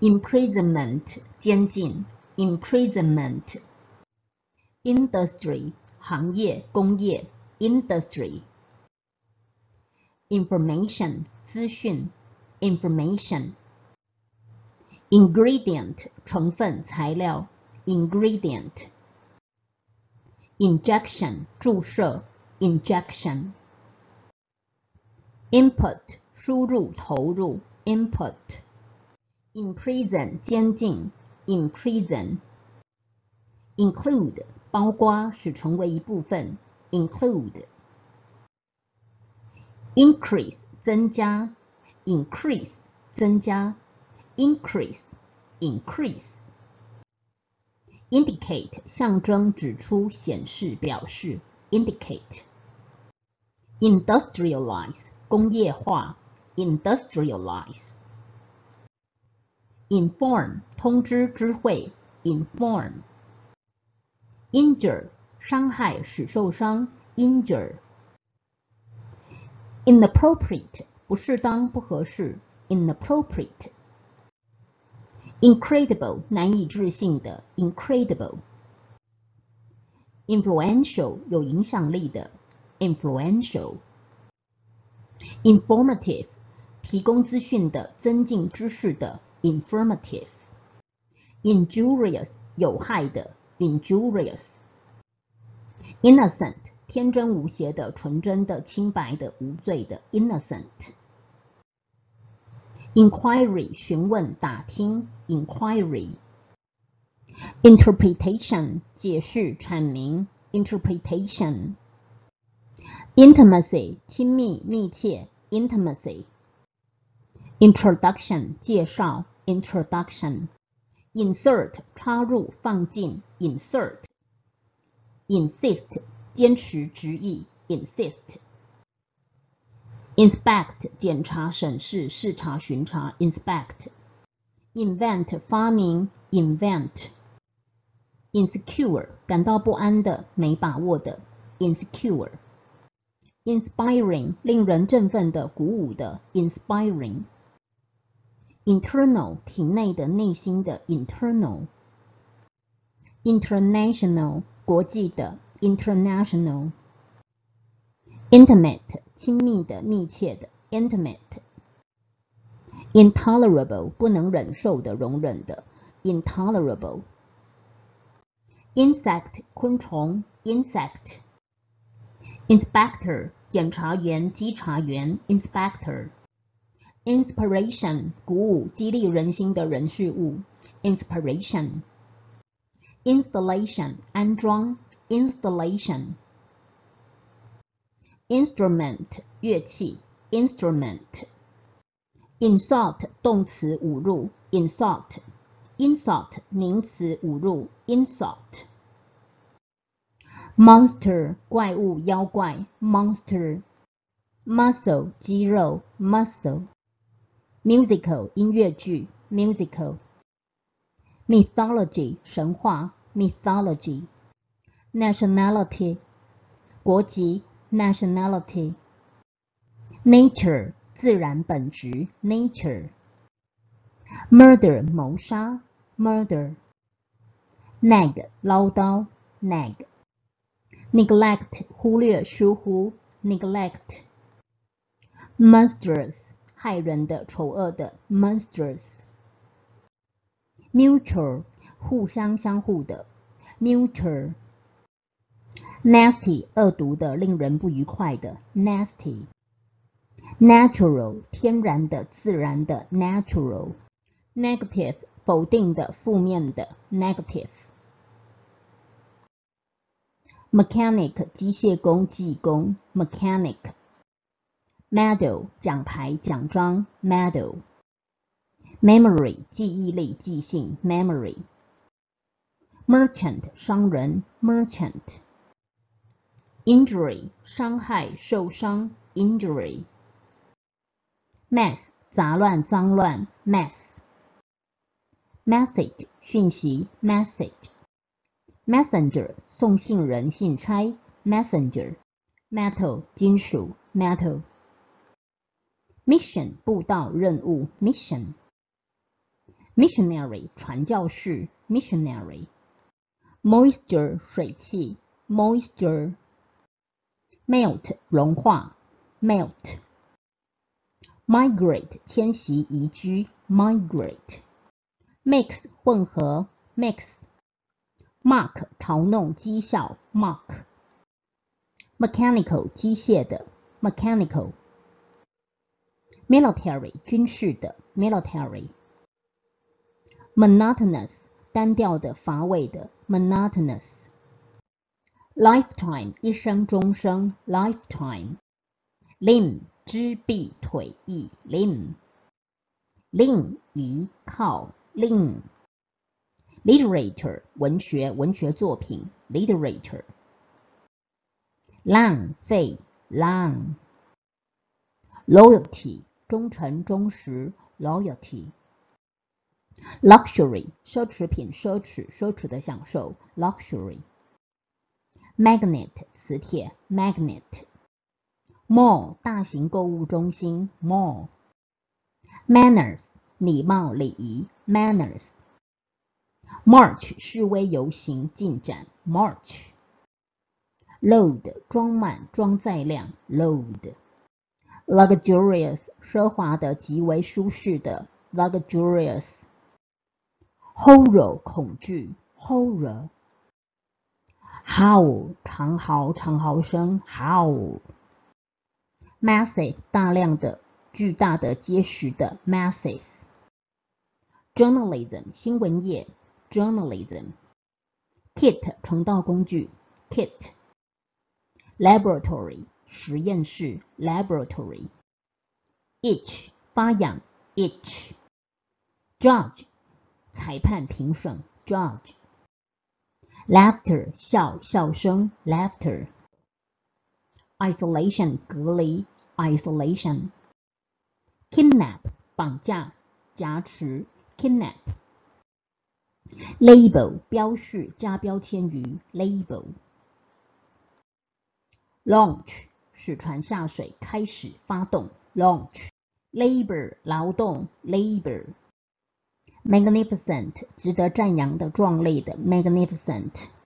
imprisonment 监禁，imprisonment。industry 行业、工业，industry。information 资讯，information。ingredient 成分、材料，ingredient。injection 注射，injection。input 输入、投入，input。 imprison 监禁，imprison。include 包括，使成为一部分，include。increase 增加，increase 增加，increase increase。indicate 象征、指出、显示、表示，indicate。industrialize 工业化，industrialize。 inform 通知、知会，inform。injure 伤害、使受伤，injure。inappropriate 不适当、不合适，inappropriate。incredible 难以置信的，incredible。influential 有影响力的，influential。informative 提供资讯的、增进知识的 ，informative。injurious 有害的，injurious。innocent 天真无邪的、纯真的、清白的、无罪的，innocent。inquiry 询问、打听，inquiry。interpretation 解释、阐明，interpretation。intimacy 亲密、密切，intimacy。 introduction 介绍，introduction。insert 插入、放进，insert。insist 坚持、执意，insist。inspect 检查、审视、视察、巡查，inspect。invent 发明，invent。insecure 感到不安的、没把握的，insecure。inspiring 令人振奋的、鼓舞的，inspiring。 internal 体内的、内心的，internal。international 国际的，international。intimate 亲密的、密切的，intimate。intolerable 不能忍受的、容忍的，intolerable。insect 昆虫，insect。inspector 检察员、稽查员，inspector。 inspiration 鼓舞、激励人心的人事物，inspiration。installation 安装，installation。instrument 乐器，instrument。insult 动词侮辱，insult。insult 名词侮辱，insult。monster 怪物、妖怪，monster。muscle 肌肉，muscle。 musical 音乐剧，musical。mythology 神话，mythology。nationality 国籍，nationality。nature 自然本质，nature。murder 谋杀，murder。nag 唠叨，nag。neglect 忽略、疏忽，neglect。monstrous 害人的、丑恶的，monstrous。mutual 互相、相互的，mutual。nasty 恶毒的、令人不愉快的，nasty。natural 天然的、自然的，natural。negative 否定的、负面的，negative。mechanic 机械工、技工，mechanic。Medal 奖牌、奖章，medal。memory 记忆力、记性，memory。merchant 商人，merchant。injury 伤害、受伤，injury。mess 杂乱、脏乱，mess。message 讯息，message。messenger 送信人、信差，messenger。metal 金属，metal。Mission 步道、任务，mission。missionary 传教士，missionary。moisture 水汽，moisture。melt 融化，melt。migrate 迁徙移居，migrate。mix 混合，mix。mark 嘲弄讥笑，mark。mechanical 机械的，mechanical。military 军事的，military。monotonous 单调的、乏味的，monotonous。lifetime 一生终生，lifetime。limb 肢臂腿翼，limb。lean 依靠，lean。literature 文学文学作品，literature。浪费，long。loyalty 忠诚忠实，loyalty。luxury 奢侈品奢侈奢侈的享受，luxury。magnet 磁铁，magnet。mall 大型购物中心，mall。manners 礼貌礼仪，manners。march 示威游行进展，march。load 装满装载量，load。 Luxurious 奢华的极为舒适的，luxurious。horror 恐惧，horror。howl 长嚎长嚎声，howl。massive 大量的巨大的结实的，massive。journalism 新闻业，journalism。kit 成道工具，kit。laboratory 实验室，laboratory。itch 发痒，itch。judge 裁判评审，judge。laughter 笑笑声，laughter。isolation 隔离，isolation。kidnap 绑架、挟持，kidnap。label 标示、加标签语，label。launch 使船下水，开始发动，launch。labor 劳动，labor。magnificent 值得赞扬的、壮丽的，magnificent。